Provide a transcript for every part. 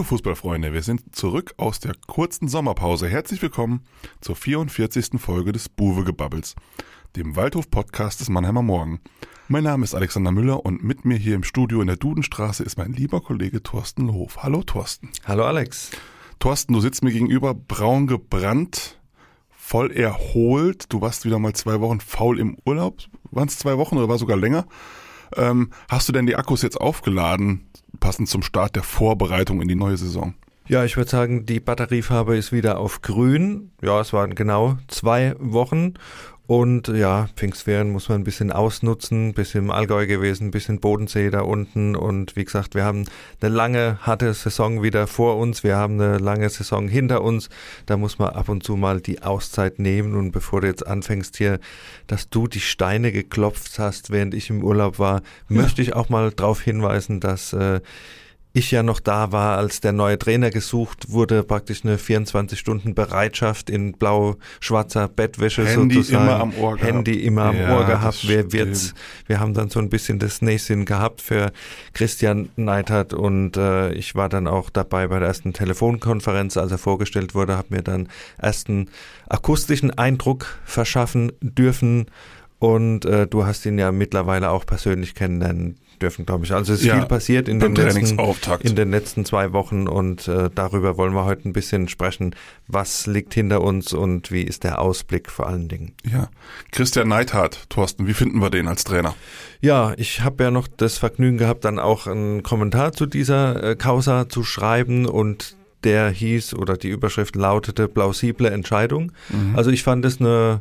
Liebe Fußballfreunde, wir sind zurück aus der kurzen Sommerpause. Herzlich willkommen zur 44. Folge des Buwe-Gebabbels, dem Waldhof-Podcast des Mannheimer Morgen. Mein Name ist Alexander Müller und mit mir hier im Studio in der Dudenstraße ist mein lieber Kollege Thorsten Lohof. Hallo Thorsten. Hallo Alex. Thorsten, du sitzt mir gegenüber, braun gebrannt, voll erholt. Du warst wieder mal zwei Wochen faul im Urlaub. Waren es zwei Wochen oder war sogar länger? Ähm, hast du denn die Akkus jetzt aufgeladen, passend zum Start der Vorbereitung in die neue Saison? Ja, ich würde sagen, die Batteriefarbe ist wieder auf grün. Ja, es waren genau zwei Wochen und ja, Pfingstferien muss man ein bisschen ausnutzen, ein bisschen im Allgäu gewesen, ein bisschen Bodensee da unten. Und wie gesagt, wir haben eine lange, harte Saison wieder vor uns. Wir haben eine lange Saison hinter uns. Da muss man ab und zu mal die Auszeit nehmen. Und bevor du jetzt anfängst hier, dass du die Steine geklopft hast, während ich im Urlaub war, ja. möchte ich auch mal darauf hinweisen, dass äh, ich ja noch da war, als der neue Trainer gesucht wurde, praktisch eine 24-Stunden-Bereitschaft in blau-schwarzer Bettwäsche Handy sozusagen. immer am Ohr gehabt. Handy immer am Ja, Ohr gehabt. Wer wird's? Wir haben dann so ein bisschen das Näschen gehabt für Christian Neidhardt und äh, ich war dann auch dabei bei der ersten Telefonkonferenz, als er vorgestellt wurde, habe mir dann ersten akustischen Eindruck verschaffen dürfen und äh, du hast ihn ja mittlerweile auch persönlich kennenlernen dürfen, glaube ich. Also es ist Ja, viel passiert in den, letzten, in den letzten zwei Wochen und äh, darüber wollen wir heute ein bisschen sprechen. Was liegt hinter uns und wie ist der Ausblick vor allen Dingen? Ja. Christian Neidhardt, Thorsten, wie finden wir den als Trainer? Ja, ich habe ja noch das Vergnügen gehabt, dann auch einen Kommentar zu dieser äh, Causa zu schreiben und der hieß oder die Überschrift lautete plausible Entscheidung. Also ich fand es eine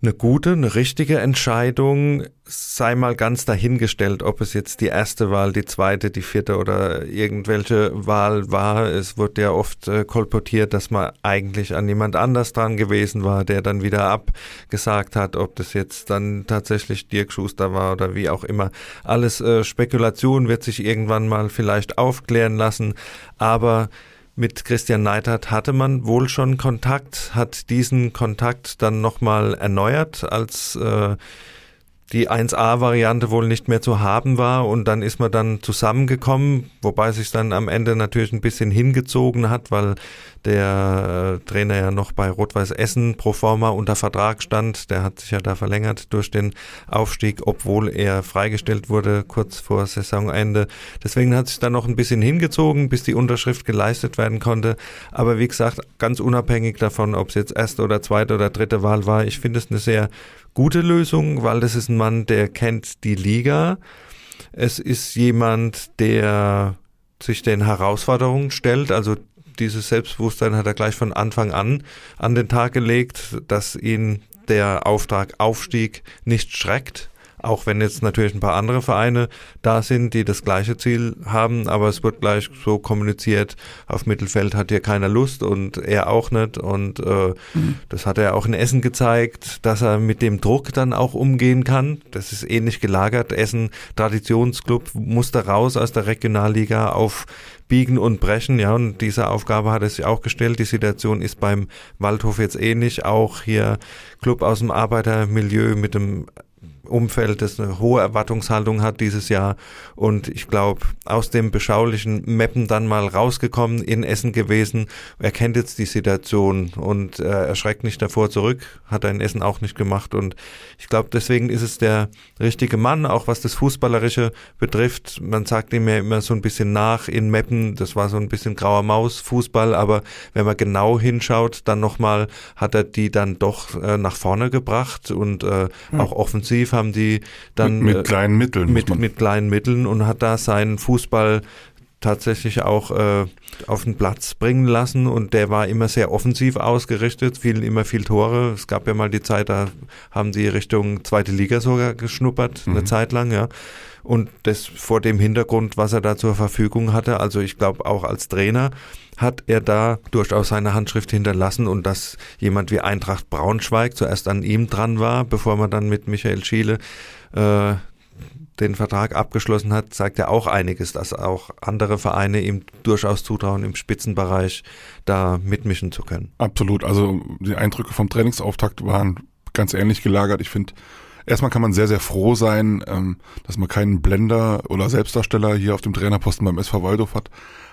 eine gute, eine richtige Entscheidung, sei mal ganz dahingestellt, ob es jetzt die erste Wahl, die zweite, die vierte oder irgendwelche Wahl war. Es wurde ja oft äh, kolportiert, dass man eigentlich an jemand anders dran gewesen war, der dann wieder abgesagt hat, ob das jetzt dann tatsächlich Dirk Schuster war oder wie auch immer. Alles äh, Spekulation wird sich irgendwann mal vielleicht aufklären lassen, aber mit Christian Neidhardt hatte man wohl schon Kontakt, hat diesen Kontakt dann nochmal erneuert, als äh, die 1A-Variante wohl nicht mehr zu haben war und dann ist man dann zusammengekommen, wobei sich dann am Ende natürlich ein bisschen hingezogen hat, weil der äh, Trainer ja noch bei Rot-Weiß Essen pro forma unter Vertrag stand. Der hat sich ja da verlängert durch den Aufstieg, obwohl er freigestellt wurde kurz vor Saisonende. Deswegen hat sich dann noch ein bisschen hingezogen, bis die Unterschrift geleistet werden konnte. Aber wie gesagt, ganz unabhängig davon, ob es jetzt erste oder zweite oder dritte Wahl war, ich finde es eine sehr gute Lösung, weil das ist ein Mann, der kennt die Liga. Es ist jemand, der sich den Herausforderungen stellt, also dieses Selbstbewusstsein hat er gleich von Anfang an an den Tag gelegt, dass ihn der Auftrag Aufstieg nicht schreckt. Auch wenn jetzt natürlich ein paar andere Vereine da sind, die das gleiche Ziel haben, aber es wird gleich so kommuniziert, auf Mittelfeld hat hier keiner Lust und er auch nicht. Und äh, das hat er auch in Essen gezeigt, dass er mit dem Druck dann auch umgehen kann. Das ist ähnlich gelagert. Essen, Traditionsclub, musste raus aus der Regionalliga auf Biegen und Brechen, ja, und diese Aufgabe hat er sich auch gestellt. Die Situation ist beim Waldhof jetzt ähnlich. Auch hier Club aus dem Arbeitermilieu mit dem Umfeld, das eine hohe Erwartungshaltung hat dieses Jahr. Und ich glaube, aus dem beschaulichen Meppen dann mal rausgekommen, in Essen gewesen. Er kennt jetzt die Situation und äh, er schreckt nicht davor zurück. Hat er in Essen auch nicht gemacht. Und ich glaube, deswegen ist es der richtige Mann, auch was das Fußballerische betrifft. Man sagt ihm ja immer so ein bisschen nach in Meppen. Das war so ein bisschen grauer Maus Fußball. Aber wenn man genau hinschaut, dann nochmal hat er die dann doch äh, nach vorne gebracht und äh, auch offensiv haben die dann mit, äh, mit kleinen Mitteln. mit, mit kleinen Mitteln und hat da seinen Fußball tatsächlich auch äh, auf den Platz bringen lassen und der war immer sehr offensiv ausgerichtet, fielen immer viel Tore. Es gab ja mal die Zeit, da haben die Richtung zweite Liga sogar geschnuppert, eine Zeit lang, ja. Und das vor dem Hintergrund, was er da zur Verfügung hatte, also ich glaube auch als Trainer hat er da durchaus seine Handschrift hinterlassen und dass jemand wie Eintracht Braunschweig zuerst an ihm dran war, bevor man dann mit Michael Schiele äh, den Vertrag abgeschlossen hat, zeigt ja auch einiges, dass auch andere Vereine ihm durchaus zutrauen, im Spitzenbereich da mitmischen zu können. Absolut. Also die Eindrücke vom Trainingsauftakt waren ganz ähnlich gelagert. Ich finde, erstmal kann man sehr, sehr froh sein, ähm, dass man keinen Blender oder Selbstdarsteller hier auf dem Trainerposten beim SV Waldorf hat,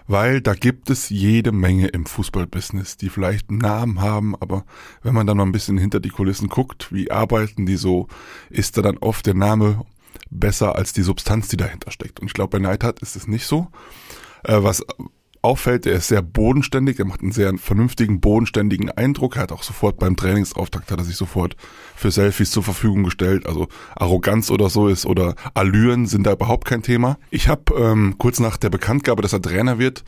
weil da gibt es jede Menge im Fußballbusiness, die vielleicht einen Namen haben, aber wenn man dann mal ein bisschen hinter die Kulissen guckt, wie arbeiten die so, ist da dann oft der Name besser als die Substanz, die dahinter steckt. Und ich glaube, bei Neidhardt ist es nicht so. Äh, was auffällt, er ist sehr bodenständig, er macht einen sehr vernünftigen, bodenständigen Eindruck. Er hat auch sofort beim Trainingsauftakt hat er sich sofort für Selfies zur Verfügung gestellt. Also Arroganz oder so ist oder Allüren sind da überhaupt kein Thema. Ich habe ähm, kurz nach der Bekanntgabe, dass er Trainer wird,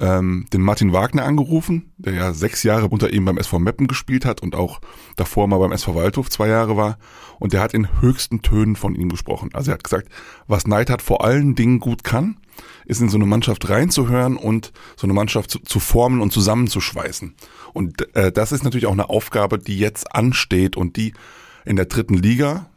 ähm, den Martin Wagner angerufen, der ja sechs Jahre unter ihm beim SV Meppen gespielt hat und auch davor mal beim SV Waldhof zwei Jahre war. Und der hat in höchsten Tönen von ihm gesprochen. Also er hat gesagt, was Neidhardt vor allen Dingen gut kann, ist in so eine Mannschaft reinzuhören und so eine Mannschaft zu, zu formen und zusammenzuschweißen. Und äh, das ist natürlich auch eine Aufgabe, die jetzt ansteht und die in der dritten Liga,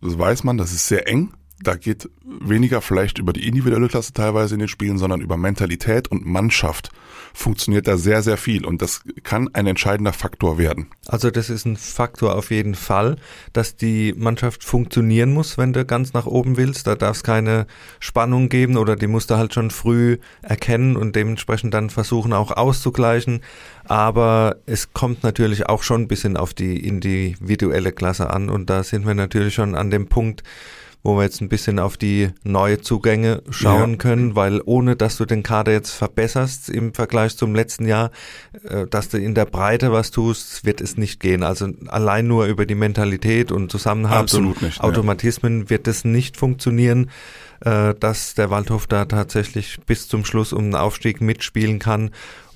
das weiß man, das ist sehr eng da geht weniger vielleicht über die individuelle Klasse teilweise in den Spielen, sondern über Mentalität und Mannschaft funktioniert da sehr, sehr viel und das kann ein entscheidender Faktor werden. Also das ist ein Faktor auf jeden Fall, dass die Mannschaft funktionieren muss, wenn du ganz nach oben willst. Da darf es keine Spannung geben oder die musst du halt schon früh erkennen und dementsprechend dann versuchen auch auszugleichen. Aber es kommt natürlich auch schon ein bisschen auf die individuelle Klasse an und da sind wir natürlich schon an dem Punkt, wo wir jetzt ein bisschen auf die neue Zugänge schauen ja. können, weil ohne dass du den Kader jetzt verbesserst im Vergleich zum letzten Jahr, äh, dass du in der Breite was tust, wird es nicht gehen. Also allein nur über die Mentalität und Zusammenhalt und nicht, Automatismen ja. wird es nicht funktionieren äh, dass der Waldhof da tatsächlich bis zum Schluss um den Aufstieg mitspielen kann.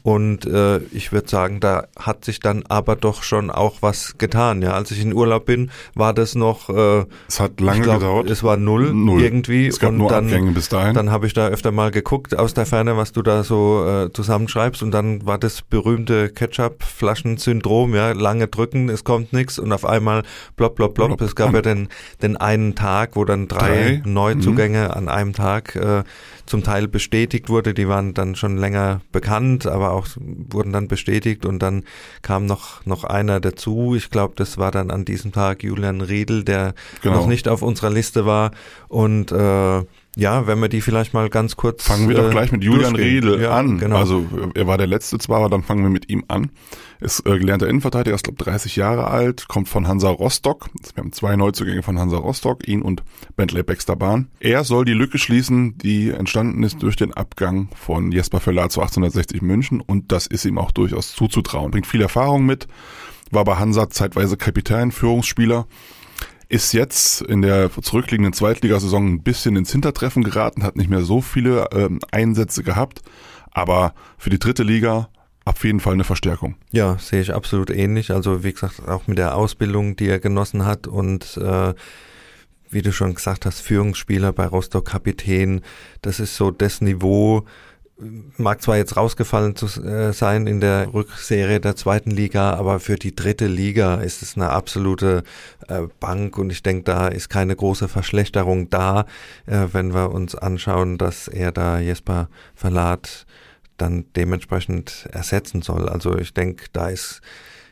Und äh, ich würde sagen, da hat sich dann aber doch schon auch was getan. Ja, als ich in Urlaub bin, war das noch. Äh, es hat lange glaub, gedauert. Es war null, null. irgendwie. Es gab und nur dann, Abgänge bis dahin. Dann habe ich da öfter mal geguckt aus der Ferne, was du da so äh, zusammenschreibst. Und dann war das berühmte Ketchup-Flaschen-Syndrom. Ja, lange drücken, es kommt nichts und auf einmal plopp, plopp, plopp. Es gab ja den, den einen Tag, wo dann drei, drei. Neuzugänge mhm. an einem Tag äh, zum Teil bestätigt wurde. Die waren dann schon länger bekannt, aber auch wurden dann bestätigt und dann kam noch, noch einer dazu. Ich glaube, das war dann an diesem Tag Julian Riedel, der genau. noch nicht auf unserer Liste war und äh, ja, wenn wir die vielleicht mal ganz kurz. Fangen wir äh, doch gleich mit Julian Riedel ja, an. Genau. Also er war der letzte zwar, aber dann fangen wir mit ihm an. Ist äh, gelernter Innenverteidiger, ist glaube 30 Jahre alt, kommt von Hansa Rostock. Wir haben zwei Neuzugänge von Hansa Rostock, ihn und Bentley Baxter Bahn. Er soll die Lücke schließen, die entstanden ist durch den Abgang von Jesper Verlat zu 1860 München und das ist ihm auch durchaus zuzutrauen. Bringt viel Erfahrung mit, war bei Hansa zeitweise Kapitän, Führungsspieler ist jetzt in der zurückliegenden Zweitligasaison ein bisschen ins Hintertreffen geraten, hat nicht mehr so viele ähm, Einsätze gehabt, aber für die dritte Liga auf jeden Fall eine Verstärkung. Ja, sehe ich absolut ähnlich. Also wie gesagt, auch mit der Ausbildung, die er genossen hat und äh, wie du schon gesagt hast, Führungsspieler bei Rostock Kapitän, das ist so das Niveau, mag zwar jetzt rausgefallen zu äh, sein in der Rückserie der zweiten Liga, aber für die dritte Liga ist es eine absolute äh, Bank und ich denke, da ist keine große Verschlechterung da, äh, wenn wir uns anschauen, dass er da Jesper Verlat dann dementsprechend ersetzen soll. Also ich denke, da ist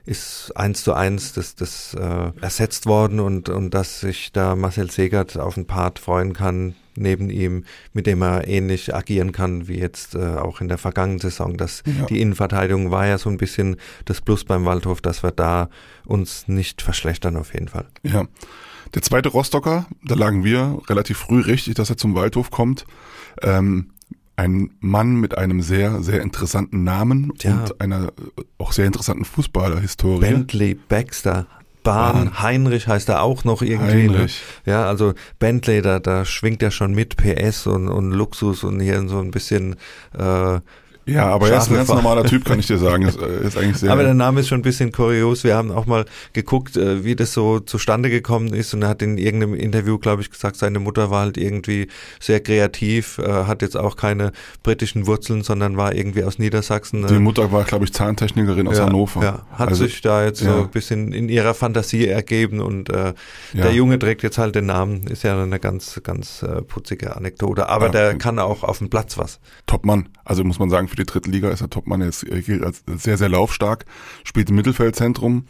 ist eins zu eins das, das äh, ersetzt worden und, und dass sich da Marcel Segert auf einen Part freuen kann, neben ihm, mit dem er ähnlich agieren kann wie jetzt äh, auch in der vergangenen Saison. Das, ja. Die Innenverteidigung war ja so ein bisschen das Plus beim Waldhof, dass wir da uns nicht verschlechtern auf jeden Fall. Ja. Der zweite Rostocker, da lagen wir relativ früh richtig, dass er zum Waldhof kommt. Ähm, ein Mann mit einem sehr, sehr interessanten Namen ja. und einer auch sehr interessanten Fußballerhistorie. Bentley Baxter Bahn, Heinrich heißt er auch noch irgendwie. Ne? Heinrich. Ne? Ja, also Bentley, da, da schwingt er schon mit PS und, und Luxus und hier so ein bisschen äh, ja, aber er ist ein ganz normaler Typ, kann ich dir sagen. Ist, äh, ist eigentlich sehr aber der Name ist schon ein bisschen kurios. Wir haben auch mal geguckt, äh, wie das so zustande gekommen ist. Und er hat in irgendeinem Interview, glaube ich, gesagt, seine Mutter war halt irgendwie sehr kreativ, äh, hat jetzt auch keine britischen Wurzeln, sondern war irgendwie aus Niedersachsen. Die Mutter war, glaube ich, Zahntechnikerin aus ja, Hannover. Ja, hat also, sich da jetzt ja. so ein bisschen in ihrer Fantasie ergeben. Und äh, ja. der Junge trägt jetzt halt den Namen. Ist ja eine ganz, ganz äh, putzige Anekdote. Aber der kann auch auf dem Platz was. Topmann. Also muss man sagen, für die dritte Liga ist der Topmann jetzt gilt als sehr, sehr laufstark, spielt im Mittelfeldzentrum,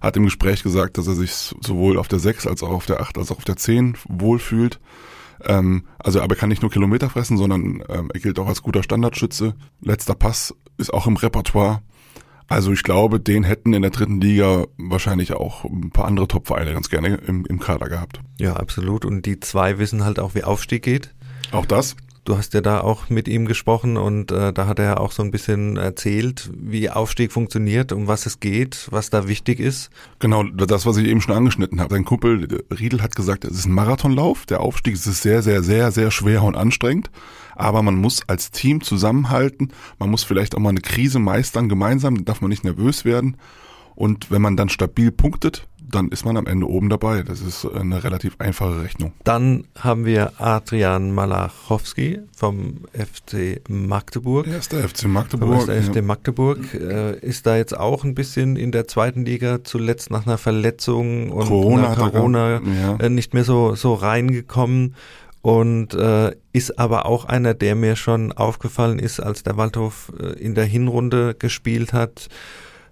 hat im Gespräch gesagt, dass er sich sowohl auf der 6 als auch auf der 8 als auch auf der 10 wohlfühlt. Ähm, also aber er kann nicht nur Kilometer fressen, sondern ähm, er gilt auch als guter Standardschütze. Letzter Pass ist auch im Repertoire. Also ich glaube, den hätten in der dritten Liga wahrscheinlich auch ein paar andere Top-Vereine ganz gerne im, im Kader gehabt. Ja, absolut. Und die zwei wissen halt auch, wie Aufstieg geht. Auch das? Du hast ja da auch mit ihm gesprochen und äh, da hat er ja auch so ein bisschen erzählt, wie Aufstieg funktioniert, um was es geht, was da wichtig ist. Genau, das, was ich eben schon angeschnitten habe. Sein Kumpel Riedel hat gesagt, es ist ein Marathonlauf. Der Aufstieg ist sehr, sehr, sehr, sehr schwer und anstrengend. Aber man muss als Team zusammenhalten. Man muss vielleicht auch mal eine Krise meistern gemeinsam. Da darf man nicht nervös werden. Und wenn man dann stabil punktet, dann ist man am Ende oben dabei. Das ist eine relativ einfache Rechnung. Dann haben wir Adrian Malachowski vom FC Magdeburg. Er ist der FC Magdeburg. Der FC Magdeburg äh, ist da jetzt auch ein bisschen in der zweiten Liga zuletzt nach einer Verletzung und Corona, Corona ja. äh, nicht mehr so, so reingekommen und äh, ist aber auch einer, der mir schon aufgefallen ist, als der Waldhof äh, in der Hinrunde gespielt hat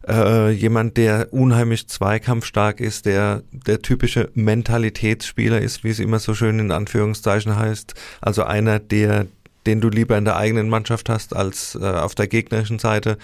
äh, jemand, der unheimlich zweikampfstark ist, der der typische Mentalitätsspieler ist, wie es immer so schön in Anführungszeichen heißt. Also einer, der den du lieber in der eigenen Mannschaft hast als äh, auf der gegnerischen Seite,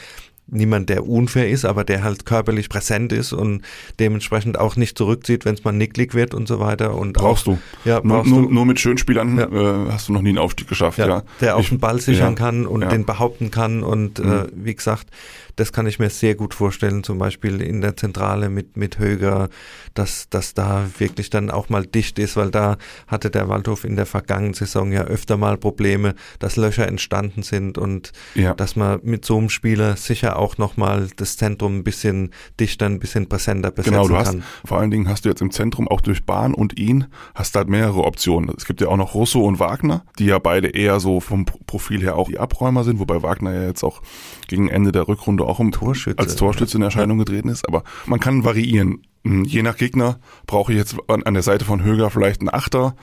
niemand, der unfair ist, aber der halt körperlich präsent ist und dementsprechend auch nicht zurückzieht, wenn es mal nicklig wird und so weiter. Und brauchst auch, du. Ja, brauchst nur, du. nur mit Schönspielern ja. äh, hast du noch nie einen Aufstieg geschafft. Ja, ja. Der auch den Ball sichern ja. kann und den behaupten kann und mhm. äh, wie gesagt, das kann ich mir sehr gut vorstellen, zum Beispiel in der Zentrale mit, mit Höger, dass, dass da wirklich dann auch mal dicht ist, weil da hatte der Waldhof in der vergangenen Saison ja öfter mal Probleme, dass Löcher entstanden sind und dass man mit so einem Spieler sicher auch nochmal das Zentrum ein bisschen dichter, ein bisschen präsenter besetzen genau, du hast, kann. Vor allen Dingen hast du jetzt im Zentrum auch durch Bahn und ihn hast halt mehrere Optionen. Es gibt ja auch noch Russo und Wagner, die ja beide eher so vom Profil her auch die Abräumer sind, wobei Wagner ja jetzt auch gegen Ende der Rückrunde Runde auch um, Torschütze. als Torschütze in Erscheinung getreten ist. Aber man kann variieren. Hm, je nach Gegner brauche ich jetzt an, der Seite von Höger vielleicht einen Achter.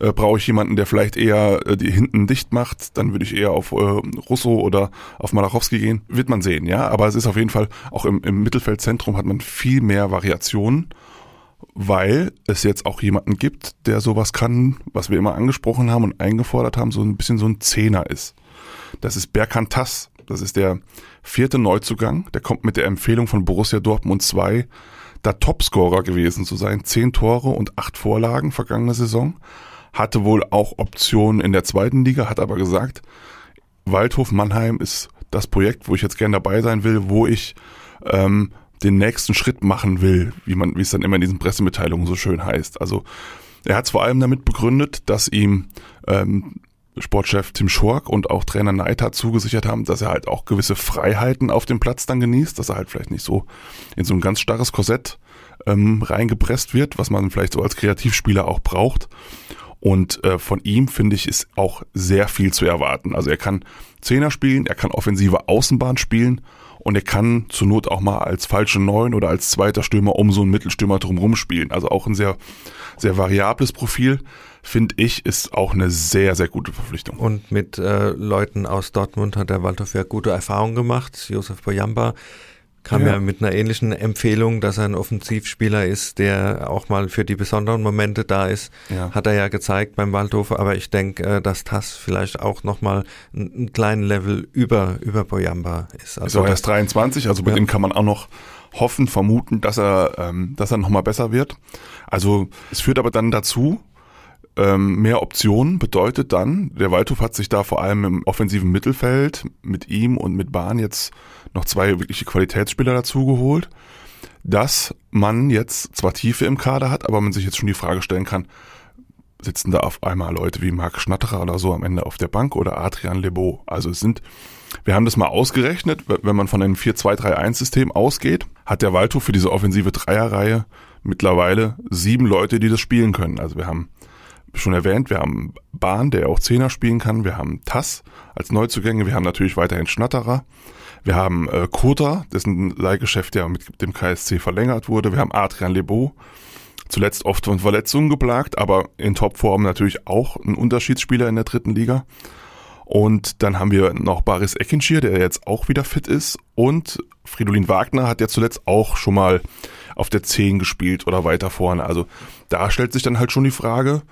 Äh, brauche ich jemanden, der vielleicht eher äh, die hinten dicht macht, dann würde ich eher auf äh, Russo oder auf Malachowski gehen. Wird man sehen, ja. Aber es ist auf jeden Fall, auch im, im Mittelfeldzentrum hat man viel mehr Variationen, weil es jetzt auch jemanden gibt, der sowas kann, was wir immer angesprochen haben und eingefordert haben, so ein bisschen so ein Zehner ist. Das ist Berkantas. Das ist der vierte Neuzugang. Der kommt mit der Empfehlung von Borussia Dortmund 2, da Topscorer gewesen zu sein. Zehn Tore und acht Vorlagen vergangene Saison. Hatte wohl auch Optionen in der zweiten Liga, hat aber gesagt, Waldhof Mannheim ist das Projekt, wo ich jetzt gern dabei sein will, wo ich ähm, den nächsten Schritt machen will, wie man, wie es dann immer in diesen Pressemitteilungen so schön heißt. Also er hat es vor allem damit begründet, dass ihm ähm, Sportchef Tim Schork und auch Trainer Neidhardt zugesichert haben, dass er halt auch gewisse Freiheiten auf dem Platz dann genießt, dass er halt vielleicht nicht so in so ein ganz starres Korsett ähm, reingepresst wird, was man vielleicht so als Kreativspieler auch braucht. Und äh, von ihm, finde ich, ist auch sehr viel zu erwarten. Also er kann Zehner spielen, er kann offensive Außenbahn spielen und er kann zur Not auch mal als falsche Neun oder als zweiter Stürmer um so einen Mittelstürmer drumherum spielen. Also auch ein sehr, sehr variables Profil finde ich, ist auch eine sehr, sehr gute Verpflichtung. Und mit äh, Leuten aus Dortmund hat der Waldhof ja gute Erfahrungen gemacht. Josef Boyamba kam ja. ja. mit einer ähnlichen Empfehlung, dass er ein Offensivspieler ist, der auch mal für die besonderen Momente da ist. Ja. Hat er ja gezeigt beim Waldhof, aber ich denke, äh, dass das vielleicht auch nochmal einen kleinen Level über, über Boyamba ist. Also ist auch erst 23, also bei ja. dem kann man auch noch hoffen, vermuten, dass er, ähm, dass er nochmal besser wird. Also es führt aber dann dazu, ähm, mehr Optionen bedeutet dann, der Waldhof hat sich da vor allem im offensiven Mittelfeld mit ihm und mit Bahn jetzt noch zwei wirkliche Qualitätsspieler dazugeholt, dass man jetzt zwar Tiefe im Kader hat, aber man sich jetzt schon die Frage stellen kann, sitzen da auf einmal Leute wie Marc Schnatterer oder so am Ende auf der Bank oder Adrian Lebeau. Also es sind, wir haben das mal ausgerechnet, wenn man von einem 4-2-3-1-System ausgeht, hat der Waldhof für diese offensive Dreierreihe mittlerweile sieben Leute, die das spielen können. Also wir haben schon erwähnt, wir haben Bahn, der auch Zehner spielen kann. Wir haben Tass als Neuzugänge. Wir haben natürlich weiterhin Schnatterer. Wir haben äh, Kota, dessen Leihgeschäft ja mit dem KSC verlängert wurde. Wir haben Adrian Lebeau, zuletzt oft von Verletzungen geplagt, aber in Topform natürlich auch ein Unterschiedsspieler in der dritten Liga. Und dann haben wir noch Baris Eckinschir, der jetzt auch wieder fit ist. Und Fridolin Wagner hat ja zuletzt auch schon mal auf der 10 gespielt oder weiter vorne. Also da stellt sich dann halt schon die Frage,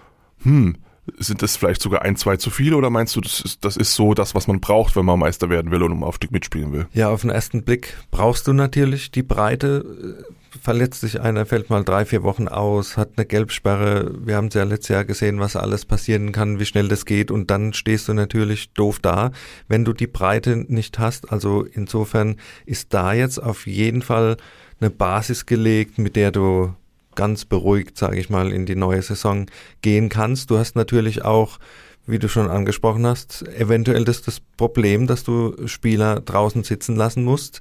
hm, sind das vielleicht sogar ein, zwei zu viele oder meinst du, das ist, das ist so das, was man braucht, wenn man Meister werden will und um Aufstieg mitspielen will? Ja, auf den ersten Blick brauchst du natürlich die Breite. Verletzt sich einer, fällt mal drei, vier Wochen aus, hat eine Gelbsperre. Wir haben es ja letztes Jahr gesehen, was alles passieren kann, wie schnell das geht und dann stehst du natürlich doof da, wenn du die Breite nicht hast. Also insofern ist da jetzt auf jeden Fall eine Basis gelegt, mit der du ganz beruhigt, sage ich mal, in die neue Saison gehen kannst. Du hast natürlich auch, wie du schon angesprochen hast, eventuell das, das Problem, dass du Spieler draußen sitzen lassen musst,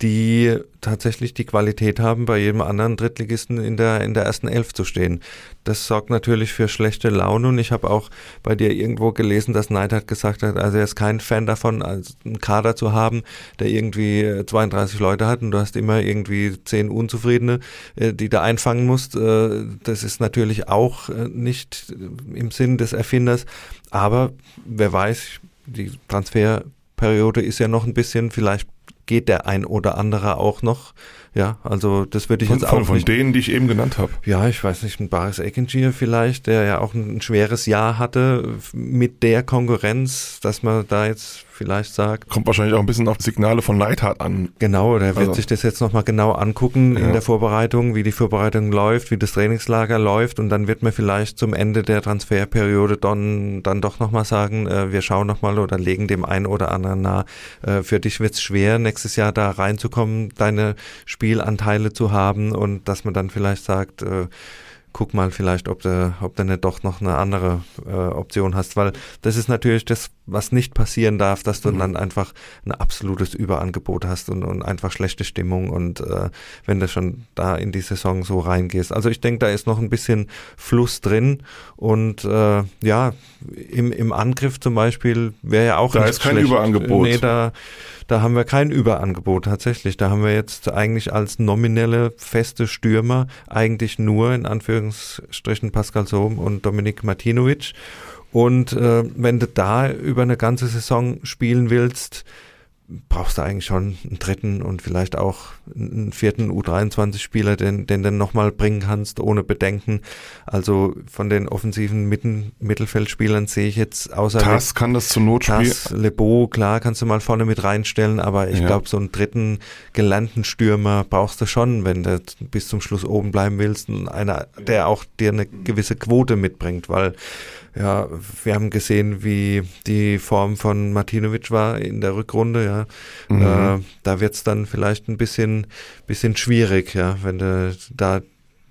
die tatsächlich die Qualität haben, bei jedem anderen Drittligisten in der, in der ersten Elf zu stehen. Das sorgt natürlich für schlechte Laune und ich habe auch bei dir irgendwo gelesen, dass Neidhardt gesagt hat, also er ist kein Fan davon, einen Kader zu haben, der irgendwie 32 Leute hat und du hast immer irgendwie zehn Unzufriedene, äh, die da einfangen musst. Äh, das ist natürlich auch äh, nicht im Sinn des Erfinders, aber wer weiß, die Transferperiode ist ja noch ein bisschen, vielleicht geht der ein oder andere auch noch. Ja, also das würde ich von, jetzt von, auch von nicht. denen, die ich eben genannt habe. Ja, ich weiß nicht, ein Baris Ekengier vielleicht, der ja auch ein, ein schweres Jahr hatte mit der Konkurrenz, dass man da jetzt vielleicht sagt. Kommt wahrscheinlich auch ein bisschen auf Signale von Neidhardt an. Genau, der wird Also- sich das jetzt nochmal genau angucken Ja. in der Vorbereitung, wie die Vorbereitung läuft, wie das Trainingslager läuft und dann wird man vielleicht zum Ende der Transferperiode dann, dann doch nochmal sagen, äh, wir schauen nochmal oder legen dem einen oder anderen nahe, äh, für dich wird's schwer, nächstes Jahr da reinzukommen, deine Spielanteile zu haben und dass man dann vielleicht sagt, äh, guck mal vielleicht, ob du, ob du nicht doch noch eine andere äh, Option hast, weil das ist natürlich das, was nicht passieren darf, dass du Mhm. dann einfach ein absolutes Überangebot hast und, und einfach schlechte Stimmung und äh, wenn du schon da in die Saison so reingehst. Also ich denke, da ist noch ein bisschen Fluss drin und äh, ja, im, im Angriff zum Beispiel wäre ja auch Da ist kein schlecht. Überangebot. Nee, da, da haben wir kein Überangebot tatsächlich. Da haben wir jetzt eigentlich als nominelle feste Stürmer eigentlich nur in Anführungsstrichen Pascal Sohm und Dominik Martinovic. Und äh, wenn du da über eine ganze Saison spielen willst, brauchst du eigentlich schon einen dritten und vielleicht auch einen vierten U23-Spieler, den, den du nochmal bringen kannst, ohne Bedenken. Also von den offensiven Mitten, Mittelfeldspielern sehe ich jetzt außer Tass kann das zur Not spielen. das, Lebo, klar, kannst du mal vorne mit reinstellen, aber ich Ja. glaube, so einen dritten gelernten Stürmer brauchst du schon, wenn du bis zum Schluss oben bleiben willst. Und einer, der auch dir eine gewisse Quote mitbringt, weil ja, wir haben gesehen, wie die Form von Martinovic war in der Rückrunde, ja. Mhm. Äh, da wird's dann vielleicht ein bisschen, bisschen schwierig, ja, wenn du da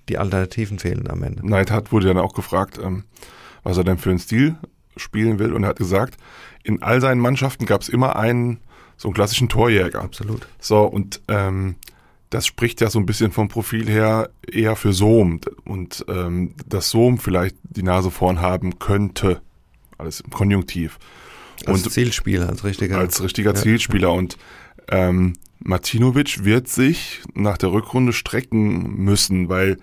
die Alternativen fehlen am Ende. Neidhardt wurde dann auch gefragt, ähm, was er denn für einen Stil spielen will und er hat gesagt, in all seinen Mannschaften gab es immer einen, so einen klassischen Torjäger. Absolut. So, und ähm, das spricht ja so ein bisschen vom Profil her eher für Sohm. Und ähm, dass Sohm vielleicht die Nase vorn haben könnte, alles im Konjunktiv. Als Und Zielspieler, als richtiger. als richtiger Ja. Zielspieler. Und ähm, Martinovic wird sich nach der Rückrunde strecken müssen, weil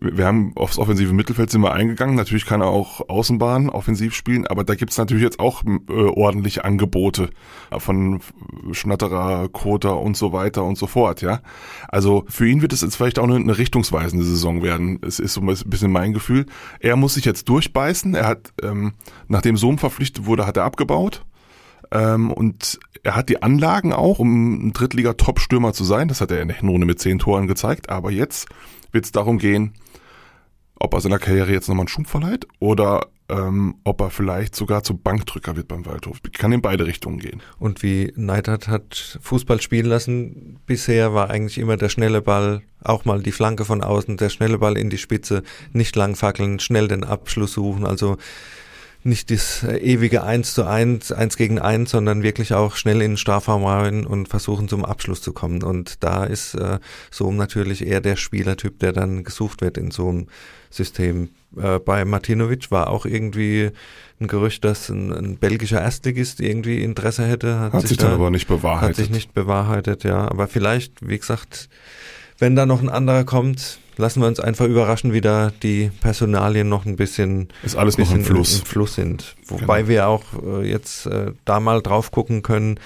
wir haben aufs offensive Mittelfeld sind wir eingegangen. Natürlich kann er auch Außenbahn offensiv spielen, aber da gibt's natürlich jetzt auch äh, ordentliche Angebote von Schnatterer, Koter und so weiter und so fort, ja. Also für ihn wird es jetzt vielleicht auch eine, eine richtungsweisende Saison werden. Es ist so ein bisschen mein Gefühl. Er muss sich jetzt durchbeißen. Er hat, ähm, nachdem Sohn verpflichtet wurde, hat er abgebaut. Ähm, und er hat die Anlagen auch, um ein Drittliga-Top-Stürmer zu sein. Das hat er in der Hinrunde mit zehn Toren gezeigt. Aber jetzt wird es darum gehen, ob er seiner Karriere jetzt nochmal einen Schub verleiht oder ähm, ob er vielleicht sogar zu Bankdrücker wird beim Waldhof. Kann in beide Richtungen gehen. Und wie Neidhardt hat Fußball spielen lassen, bisher war eigentlich immer der schnelle Ball, auch mal die Flanke von außen, der schnelle Ball in die Spitze, nicht lang fackeln, schnell den Abschluss suchen, also nicht das äh, ewige Eins zu eins, eins gegen eins, sondern wirklich auch schnell in den Strafraum rein und versuchen zum Abschluss zu kommen. Und da ist äh, so natürlich eher der Spielertyp, der dann gesucht wird in so einem System. Äh, bei Martinovic war auch irgendwie ein Gerücht, dass ein, ein belgischer Erstligist irgendwie Interesse hätte. Hat, sich dann da- aber nicht hat bewahrheitet. sich nicht bewahrheitet, ja. Aber vielleicht, wie gesagt, wenn da noch ein anderer kommt, lassen wir uns einfach überraschen, wie da die Personalien noch ein bisschen, ist alles noch im Fluss. im Fluss sind. Wobei genau. wir auch äh, jetzt äh, da mal drauf gucken können,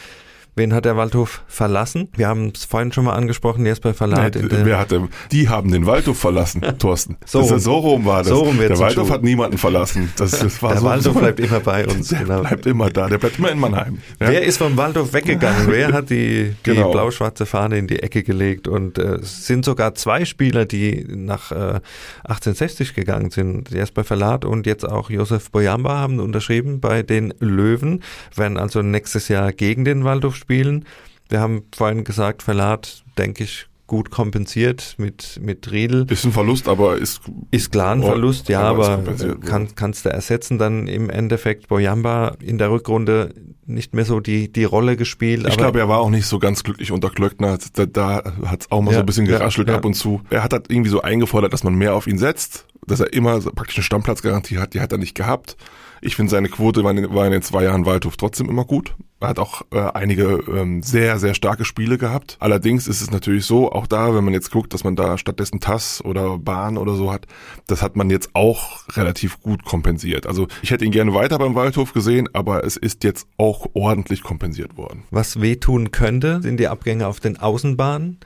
Wen hat der Waldhof verlassen? Wir haben es vorhin schon mal angesprochen, Jesper Verleit. Nein, wer hat die haben den Waldhof verlassen, Thorsten. so, rum. so rum war das. So rum der Waldhof hat niemanden verlassen. Das, das war der so, Waldhof so, bleibt immer bei uns. Der genau. bleibt immer da, der bleibt immer in Mannheim. Ja? Wer ist vom Waldhof weggegangen? wer hat die, die genau. blau-schwarze Fahne in die Ecke gelegt? Und äh, es sind sogar zwei Spieler, die nach äh, 1860 gegangen sind. Jesper Verlat und jetzt auch Josef Boyamba haben unterschrieben bei den Löwen, werden also nächstes Jahr gegen den Waldhof spielen. Wir haben vorhin gesagt, Verlat, denke ich, gut kompensiert mit, mit Riedel. Ist ein Verlust, aber ist. Ist klar ein Verlust, ja, aber kann, kannst du ersetzen dann im Endeffekt. Boyamba in der Rückrunde nicht mehr so die, die Rolle gespielt. Ich glaube, er war auch nicht so ganz glücklich unter Klöckner. Da, da hat es auch mal ja, so ein bisschen geraschelt ja, ja. ab und zu. Er hat halt irgendwie so eingefordert, dass man mehr auf ihn setzt, dass er immer praktisch eine Stammplatzgarantie hat. Die hat er nicht gehabt. Ich finde, seine Quote war in, war in, den zwei Jahren Waldhof trotzdem immer gut. Er hat auch äh, einige ähm, sehr, sehr starke Spiele gehabt. Allerdings ist es natürlich so, auch da, wenn man jetzt guckt, dass man da stattdessen Tass oder Bahn oder so hat, das hat man jetzt auch relativ gut kompensiert. Also ich hätte ihn gerne weiter beim Waldhof gesehen, aber es ist jetzt auch ordentlich kompensiert worden. Was wehtun könnte, sind die Abgänge auf den Außenbahnen.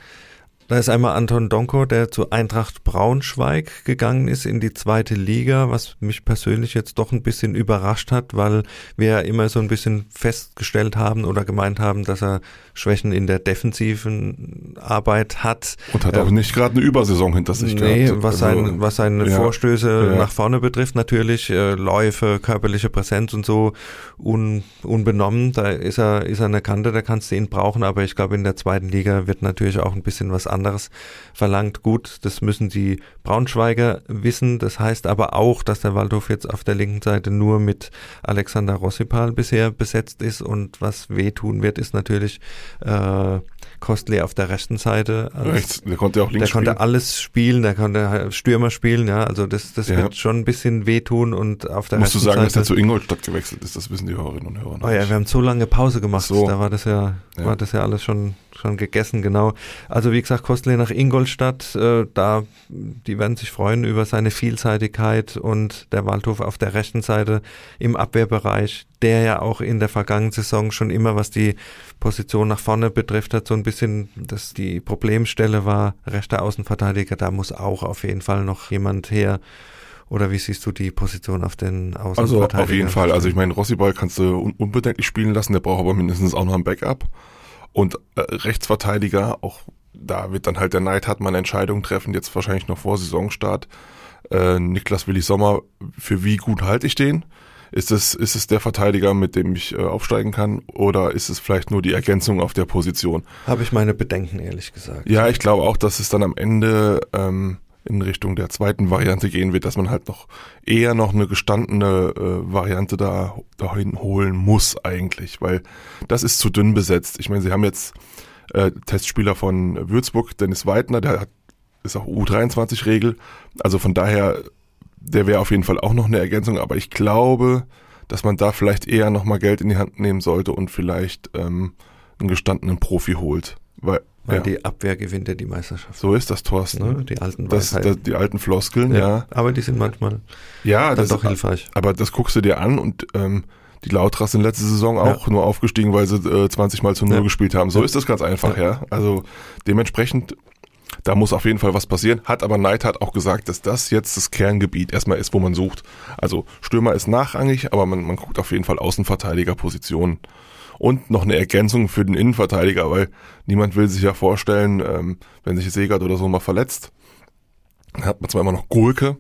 Da ist einmal Anton Donko, der zu Eintracht Braunschweig gegangen ist in die zweite Liga, was mich persönlich jetzt doch ein bisschen überrascht hat, weil wir ja immer so ein bisschen festgestellt haben oder gemeint haben, dass er Schwächen in der defensiven Arbeit hat. Und hat auch ähm, nicht gerade eine Übersaison hinter sich nee, gehabt. Was, also, sein, was seine ja, Vorstöße ja. nach vorne betrifft, natürlich, äh, Läufe, körperliche Präsenz und so un, unbenommen. Da ist er, ist er eine Kante, da kannst du ihn brauchen, aber ich glaube, in der zweiten Liga wird natürlich auch ein bisschen was anderes verlangt. Gut, das müssen die Braunschweiger wissen. Das heißt aber auch, dass der Waldhof jetzt auf der linken Seite nur mit Alexander Rossipal bisher besetzt ist. Und was wehtun wird, ist natürlich äh, Kostli auf der rechten Seite. Also Rechts, der konnte auch links Der konnte alles spielen, der konnte Stürmer spielen, ja. Also das, das ja. wird schon ein bisschen wehtun und auf der Musst rechten du sagen, Seite, dass er zu Ingolstadt gewechselt ist, das wissen die Hörerinnen und Hörer. Oh ja, wir haben so lange Pause gemacht, so. da war das ja, ja, war das ja alles schon, schon gegessen, genau. Also wie gesagt, Kostli nach Ingolstadt, äh, da, die werden sich freuen über seine Vielseitigkeit und der Waldhof auf der rechten Seite im Abwehrbereich, der ja auch in der vergangenen Saison schon immer, was die Position nach vorne betrifft, hat so ein bisschen, dass die Problemstelle war, rechter Außenverteidiger, da muss auch auf jeden Fall noch jemand her. Oder wie siehst du die Position auf den Außenverteidiger? Also auf jeden Fall. Also ich meine, Rossiball kannst du un unbedenklich spielen lassen, der braucht aber mindestens auch noch ein Backup. Und äh, Rechtsverteidiger, auch da wird dann halt der Neidhardt eine Entscheidung treffen, jetzt wahrscheinlich noch vor Saisonstart. Äh, Niklas Willi Sommer, für wie gut halte ich den? Ist es, ist es der Verteidiger, mit dem ich äh, aufsteigen kann, oder ist es vielleicht nur die Ergänzung auf der Position? Habe ich meine Bedenken, ehrlich gesagt. Ja, ich glaube auch, dass es dann am Ende ähm, in Richtung der zweiten Variante gehen wird, dass man halt noch eher noch eine gestandene äh, Variante da dahin holen muss eigentlich, weil das ist zu dünn besetzt. Ich meine, sie haben jetzt äh, Testspieler von Würzburg, Dennis Weidner, der hat, ist auch U23-Regel. Also von daher der wäre auf jeden Fall auch noch eine Ergänzung, aber ich glaube, dass man da vielleicht eher nochmal Geld in die Hand nehmen sollte und vielleicht ähm, einen gestandenen Profi holt. Weil, Weil ja. die Abwehr gewinnt ja die Meisterschaft. So ist das, Thorsten. Ne? Die alten das, das, Die alten Floskeln, ja. ja. Aber die sind manchmal ja, das, doch hilfreich. Aber das guckst du dir an und ähm, die Lautras sind letzte Saison auch ja. nur aufgestiegen, weil sie äh, 20 Mal zu Null ja. gespielt haben. So ist das ganz einfach, ja. Also dementsprechend da muss auf jeden Fall was passieren. Hat aber Neidhardt auch gesagt, dass das jetzt das Kerngebiet erstmal ist, wo man sucht. Also Stürmer ist nachrangig, aber man, man guckt auf jeden Fall Außenverteidigerpositionen. Und noch eine Ergänzung für den Innenverteidiger, weil niemand will sich ja vorstellen, ähm, wenn sich Segert oder so mal verletzt, dann hat man zwar immer noch Gurke,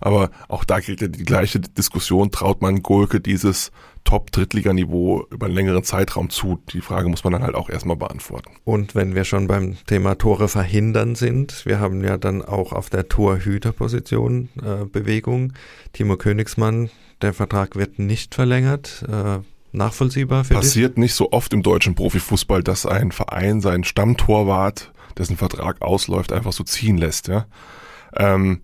aber auch da gilt ja die gleiche Diskussion, traut man Gurke dieses Top-Drittliganiveau über einen längeren Zeitraum zu? Die Frage muss man dann halt auch erstmal beantworten. Und wenn wir schon beim Thema Tore verhindern sind, wir haben ja dann auch auf der Torhüterposition äh, Bewegung. Timo Königsmann, der Vertrag wird nicht verlängert. Äh, nachvollziehbar für Passiert dich? nicht so oft im deutschen Profifußball, dass ein Verein seinen Stammtorwart, dessen Vertrag ausläuft, einfach so ziehen lässt, ja. Ähm,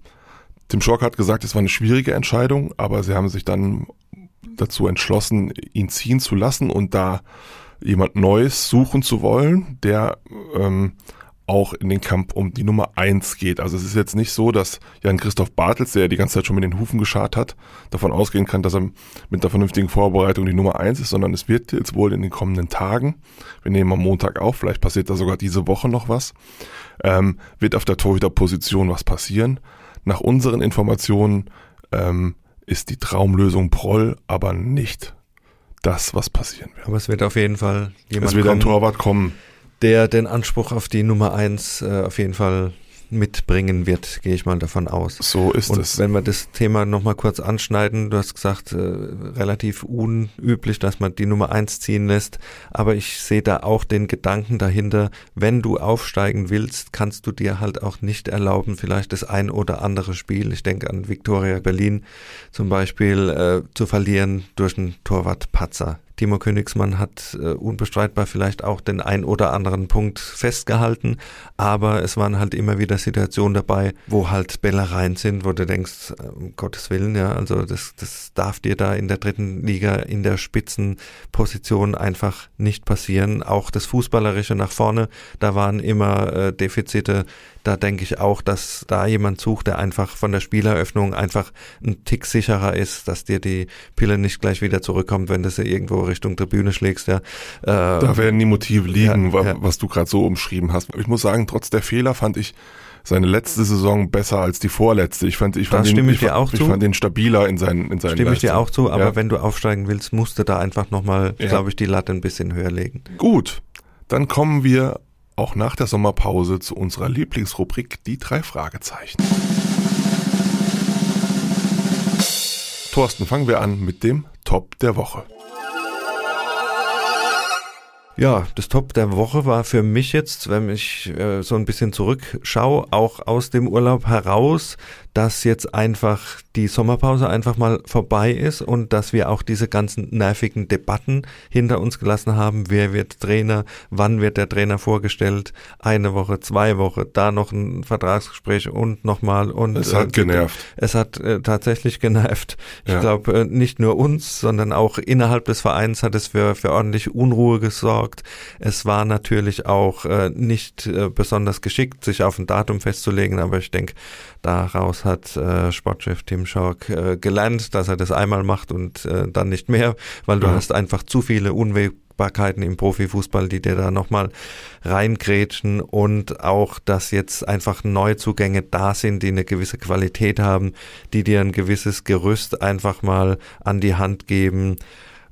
Tim Schork hat gesagt, es war eine schwierige Entscheidung, aber sie haben sich dann dazu entschlossen, ihn ziehen zu lassen und da jemand Neues suchen zu wollen, der ähm, auch in den Kampf um die Nummer eins geht. Also es ist jetzt nicht so, dass Jan Christoph Bartels, der die ganze Zeit schon mit den Hufen geschart hat, davon ausgehen kann, dass er mit der vernünftigen Vorbereitung die Nummer eins ist, sondern es wird jetzt wohl in den kommenden Tagen, wir nehmen am Montag auf, vielleicht passiert da sogar diese Woche noch was, ähm, wird auf der Torhüterposition was passieren. Nach unseren Informationen ähm, ist die Traumlösung Proll, aber nicht das, was passieren wird. Aber es wird auf jeden Fall jemand Es wird kommen, ein Torwart kommen. Der den Anspruch auf die Nummer eins äh, auf jeden Fall mitbringen wird, gehe ich mal davon aus. So ist und es. Wenn wir das Thema nochmal kurz anschneiden, du hast gesagt, äh, relativ unüblich, dass man die Nummer eins ziehen lässt, aber ich sehe da auch den Gedanken dahinter, wenn du aufsteigen willst, kannst du dir halt auch nicht erlauben, vielleicht das ein oder andere Spiel, ich denke an Victoria Berlin zum Beispiel, äh, zu verlieren durch einen Torwartpatzer. Timo Königsmann hat äh, unbestreitbar vielleicht auch den ein oder anderen Punkt festgehalten, aber es waren halt immer wieder Situationen dabei, wo halt Bällereien sind, wo du denkst, äh, um Gottes Willen, ja, also das, das darf dir da in der dritten Liga in der Spitzenposition einfach nicht passieren. Auch das Fußballerische nach vorne, da waren immer äh, Defizite da denke ich auch, dass da jemand sucht, der einfach von der Spieleröffnung einfach ein Tick sicherer ist, dass dir die Pille nicht gleich wieder zurückkommt, wenn du sie irgendwo Richtung Tribüne schlägst. Ja. Äh, da werden die Motive liegen, ja, ja. was du gerade so umschrieben hast. Ich muss sagen, trotz der Fehler fand ich seine letzte Saison besser als die vorletzte. Ich fand, ich fand, ihn, ich, ich, auch ich fand den stabiler in seinen, in seinen Stimme ich dir auch zu, aber ja. wenn du aufsteigen willst, musst du da einfach nochmal, ja. glaube ich, die Latte ein bisschen höher legen. Gut, dann kommen wir auch nach der Sommerpause zu unserer Lieblingsrubrik Die drei Fragezeichen. Thorsten, fangen wir an mit dem Top der Woche. Ja, das Top der Woche war für mich jetzt, wenn ich äh, so ein bisschen zurückschaue, auch aus dem Urlaub heraus, dass jetzt einfach die Sommerpause einfach mal vorbei ist und dass wir auch diese ganzen nervigen Debatten hinter uns gelassen haben. Wer wird Trainer? Wann wird der Trainer vorgestellt? Eine Woche, zwei Wochen, da noch ein Vertragsgespräch und nochmal und es hat äh, genervt. Es hat äh, tatsächlich genervt. Ich ja. glaube äh, nicht nur uns, sondern auch innerhalb des Vereins hat es für für ordentlich Unruhe gesorgt. Es war natürlich auch äh, nicht äh, besonders geschickt, sich auf ein Datum festzulegen, aber ich denke, daraus hat äh, Sportchef Tim Schork äh, gelernt, dass er das einmal macht und äh, dann nicht mehr, weil du ja. hast einfach zu viele Unwägbarkeiten im Profifußball, die dir da nochmal reingrätschen und auch, dass jetzt einfach Neuzugänge da sind, die eine gewisse Qualität haben, die dir ein gewisses Gerüst einfach mal an die Hand geben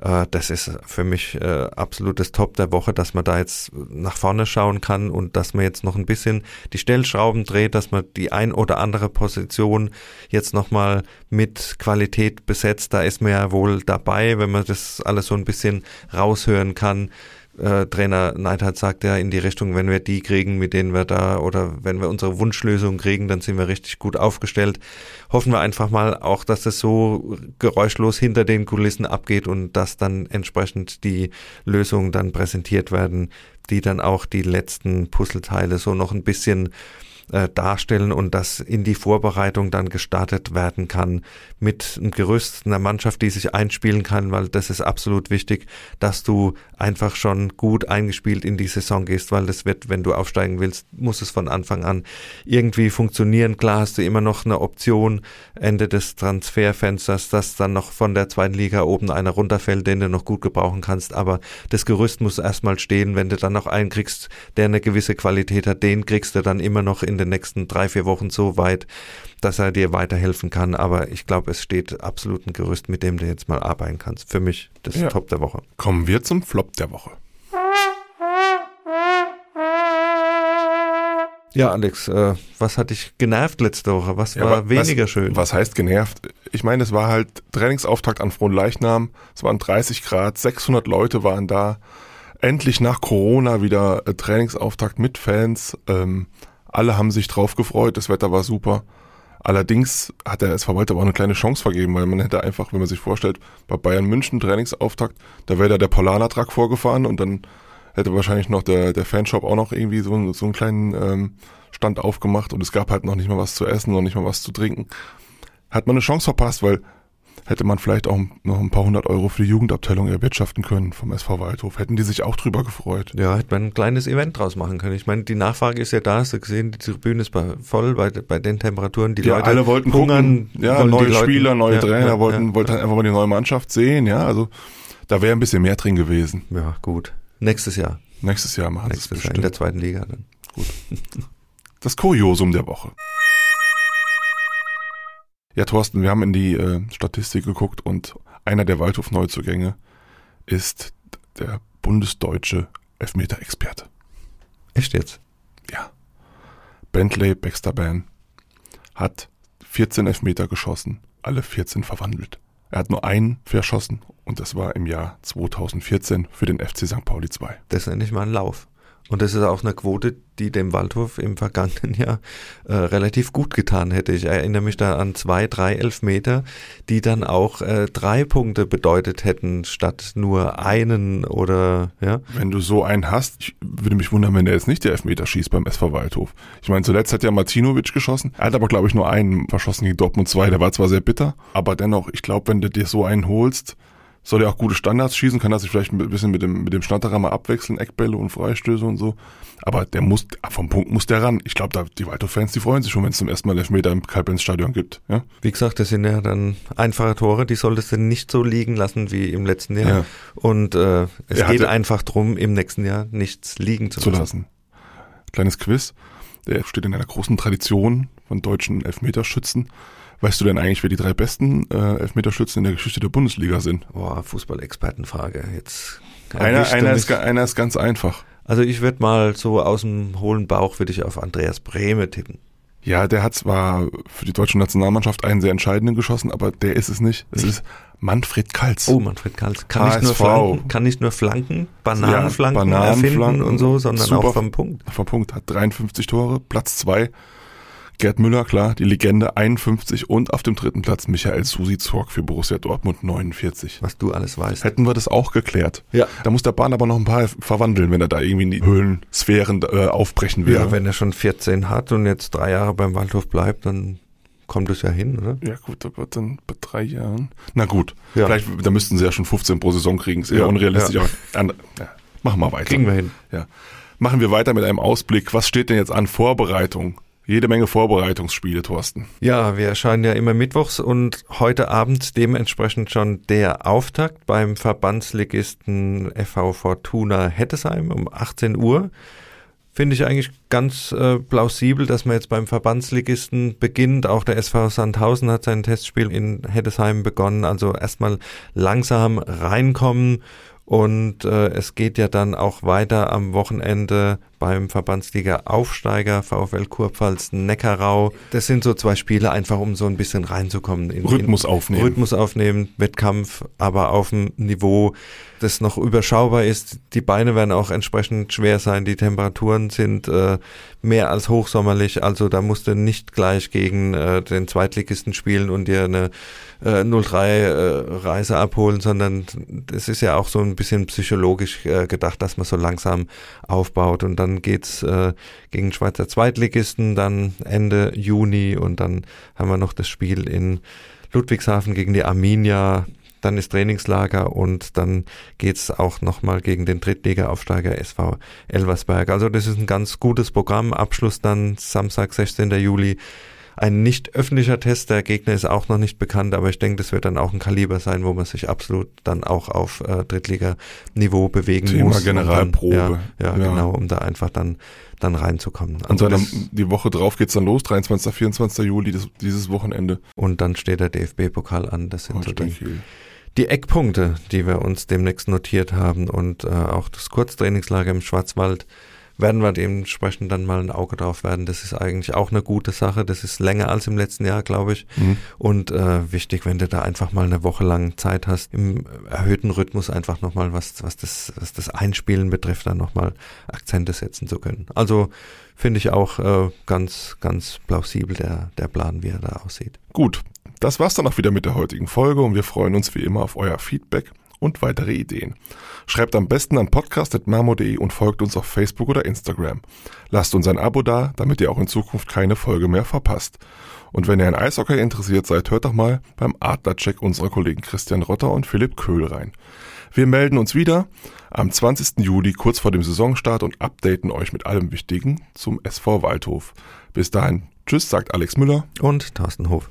äh, das ist für mich äh, absolutes Top der Woche, dass man da jetzt nach vorne schauen kann und dass man jetzt noch ein bisschen die Stellschrauben dreht, dass man die ein oder andere Position jetzt nochmal mit Qualität besetzt. Da ist man ja wohl dabei, wenn man das alles so ein bisschen raushören kann äh, Trainer Neidhardt sagt ja in die Richtung, wenn wir die kriegen, mit denen wir da oder wenn wir unsere Wunschlösung kriegen, dann sind wir richtig gut aufgestellt. Hoffen wir einfach mal auch, dass es so geräuschlos hinter den Kulissen abgeht und dass dann entsprechend die Lösungen dann präsentiert werden, die dann auch die letzten Puzzleteile so noch ein bisschen äh, darstellen und dass in die Vorbereitung dann gestartet werden kann mit einem Gerüst, einer Mannschaft, die sich einspielen kann, weil das ist absolut wichtig, dass du einfach schon gut eingespielt in die Saison gehst, weil das wird, wenn du aufsteigen willst, muss es von Anfang an irgendwie funktionieren. Klar hast du immer noch eine Option Ende des Transferfensters, dass dann noch von der zweiten Liga oben einer runterfällt, den du noch gut gebrauchen kannst, aber das Gerüst muss erstmal stehen, wenn du dann noch einen kriegst, der eine gewisse Qualität hat, den kriegst du dann immer noch in den nächsten drei, vier Wochen so weit, dass er dir weiterhelfen kann. Aber ich glaube, es steht absolut ein Gerüst, mit dem du jetzt mal arbeiten kannst. Für mich das ja. Top der Woche. Kommen wir zum Flop der Woche. Ja, Alex, äh, was hat dich genervt letzte Woche? Was ja, war weniger was, schön? Was heißt genervt? Ich meine, es war halt Trainingsauftakt an Frohnleichnam. Es waren 30 Grad, 600 Leute waren da. Endlich nach Corona wieder äh, Trainingsauftakt mit Fans. Ähm, alle haben sich drauf gefreut, das Wetter war super. Allerdings hat der SV aber auch eine kleine Chance vergeben, weil man hätte einfach, wenn man sich vorstellt, bei Bayern München Trainingsauftakt, da wäre da der Polana-Truck vorgefahren und dann hätte wahrscheinlich noch der, der Fanshop auch noch irgendwie so, so einen kleinen ähm, Stand aufgemacht und es gab halt noch nicht mal was zu essen, noch nicht mal was zu trinken. Hat man eine Chance verpasst, weil hätte man vielleicht auch noch ein paar hundert Euro für die Jugendabteilung erwirtschaften können vom SV Waldhof. Hätten die sich auch drüber gefreut. Ja, hätte man ein kleines Event draus machen können. Ich meine, die Nachfrage ist ja da, hast du gesehen, die Tribüne ist voll bei, bei den Temperaturen. Die ja, Leute alle wollten hungern, gucken, ja, wollen neue Spieler, neue Ja, Trainer, ja, wollten, ja. wollten einfach mal die neue Mannschaft sehen, ja, also da wäre ein bisschen mehr drin gewesen. Ja, gut. Nächstes Jahr. Nächstes Jahr machen sie es Nächstes Jahr in bestimmt. der zweiten Liga dann. Das Kuriosum der Woche. Ja, Thorsten, wir haben in die äh, Statistik geguckt und einer der Waldhof-Neuzugänge ist der bundesdeutsche Elfmeter-Experte. Echt jetzt? Ja. Bentley Baxter-Ban hat 14 Elfmeter geschossen, alle 14 verwandelt. Er hat nur einen verschossen und das war im Jahr 2014 für den FC St. Pauli 2. Das ist endlich mal ein Lauf. Und das ist auch eine Quote, die dem Waldhof im vergangenen Jahr äh, relativ gut getan hätte. Ich erinnere mich da an zwei, drei Elfmeter, die dann auch äh, drei Punkte bedeutet hätten, statt nur einen oder ja. Wenn du so einen hast, ich würde mich wundern, wenn der jetzt nicht der Elfmeter schießt beim SV Waldhof. Ich meine, zuletzt hat ja Martinovic geschossen. Er hat aber, glaube ich, nur einen verschossen gegen Dortmund 2. Der war zwar sehr bitter, aber dennoch, ich glaube, wenn du dir so einen holst, soll er auch gute Standards schießen, kann er sich vielleicht ein bisschen mit dem, mit dem Schnatterer mal abwechseln, Eckbälle und Freistöße und so. Aber der muss, vom Punkt muss der ran. Ich glaube, da, die Waldhof-Fans, die freuen sich schon, wenn es zum ersten Mal Elfmeter im Karl-Benz-Stadion gibt. Ja? Wie gesagt, das sind ja dann einfache Tore, die solltest du nicht so liegen lassen wie im letzten Jahr. Ja. Und äh, es Er geht einfach drum, im nächsten Jahr nichts liegen zu zu lassen. lassen. Kleines Quiz. Der steht in einer großen Tradition von deutschen Elfmeterschützen. Weißt du denn eigentlich, wer die drei besten äh, Elfmeterschützen in der Geschichte der Bundesliga sind? Boah, Fußballexpertenfrage. Jetzt Einer, einer, ist, einer ist ganz einfach. Also ich würde mal so aus dem hohlen Bauch würde ich auf Andreas Brehme tippen. Ja, der hat zwar für die deutsche Nationalmannschaft einen sehr entscheidenden geschossen, aber der ist es nicht. Es ist Manfred Kals. Oh, Manfred Kals kann nicht nur flanken, kann nicht nur flanken, Bananenflanken Ja, erfinden Bananenflanken, und so, sondern auch vom Punkt. Vom Punkt hat 53 Tore, Platz zwei. Gerd Müller, klar, die Legende 51 und auf dem dritten Platz Michael Susi Zorg für Borussia Dortmund 49. Was du alles weißt. Hätten wir das auch geklärt. Ja. Da muss der Bahn aber noch ein paar verwandeln, wenn er da irgendwie in die Höhlensphären äh, aufbrechen will. Ja, wenn er schon 14 hat und jetzt drei Jahre beim Waldhof bleibt, dann kommt es ja hin, oder? Ja, gut, wird dann bei drei Jahren. Na gut, Ja. vielleicht, da müssten sie ja schon 15 pro Saison kriegen. Ist eher Ja, unrealistisch, ja. aber ja, machen wir weiter. Kriegen wir hin. Ja. Machen wir weiter mit einem Ausblick. Was steht denn jetzt an Vorbereitung? Jede Menge Vorbereitungsspiele, Thorsten. Ja, wir erscheinen ja immer mittwochs und heute Abend dementsprechend schon der Auftakt beim Verbandsligisten FV Fortuna Hettesheim um 18 Uhr. Finde ich eigentlich ganz äh, plausibel, dass man jetzt beim Verbandsligisten beginnt. Auch der SV Sandhausen hat sein Testspiel in Hettesheim begonnen. Also erstmal langsam reinkommen. Und äh, es geht ja dann auch weiter am Wochenende beim Verbandsliga Aufsteiger VfL Kurpfalz Neckarau. Das sind so zwei Spiele einfach, um so ein bisschen reinzukommen. In, Rhythmus aufnehmen. Rhythmus aufnehmen, Wettkampf, aber auf dem Niveau, das noch überschaubar ist. Die Beine werden auch entsprechend schwer sein. Die Temperaturen sind äh, mehr als hochsommerlich. Also da musst du nicht gleich gegen äh, den Zweitligisten spielen und dir eine äh, 0-3 äh, Reise abholen, sondern es ist ja auch so ein bisschen psychologisch äh, gedacht, dass man so langsam aufbaut und dann geht's äh, gegen Schweizer Zweitligisten dann Ende Juni und dann haben wir noch das Spiel in Ludwigshafen gegen die Arminia. Dann ist Trainingslager und dann geht's auch nochmal gegen den Drittliga-Aufsteiger SV Elversberg. Also das ist ein ganz gutes Programm. Abschluss dann Samstag, 16. Juli. Ein nicht öffentlicher Test, der Gegner ist auch noch nicht bekannt, aber ich denke, das wird dann auch ein Kaliber sein, wo man sich absolut dann auch auf äh, Drittliga-Niveau bewegen Thema muss. um Generalprobe. Dann, ja, ja, Ja. genau, um da einfach dann, dann reinzukommen. Und Also dann das, die Woche drauf geht's dann los, 23. 24. Juli, das, dieses Wochenende. und dann steht der DFB-Pokal an. Das sind so die, die Eckpunkte, die wir uns demnächst notiert haben und äh, auch das Kurztrainingslager im Schwarzwald werden wir dementsprechend dann mal ein Auge drauf werden. Das ist eigentlich auch eine gute Sache. Das ist länger als im letzten Jahr, glaube ich. Mhm. Und äh, wichtig, wenn du da einfach mal eine Woche lang Zeit hast, im erhöhten Rhythmus einfach nochmal, was, was, das, was das Einspielen betrifft, dann nochmal Akzente setzen zu können. Also finde ich auch äh, ganz, ganz plausibel der, der Plan, wie er da aussieht. Gut, das war's dann auch wieder mit der heutigen Folge und wir freuen uns wie immer auf euer Feedback und weitere Ideen. Schreibt am besten an podcast.marmo.de und folgt uns auf Facebook oder Instagram. Lasst uns ein Abo da, damit ihr auch in Zukunft keine Folge mehr verpasst. Und wenn ihr an Eishockey interessiert seid, hört doch mal beim Adlercheck unserer Kollegen Christian Rotter und Philipp Köhl rein. Wir melden uns wieder am 20. Juli kurz vor dem Saisonstart und updaten euch mit allem Wichtigen zum SV Waldhof. Bis dahin, tschüss, sagt Alex Müller und Thorsten Hof.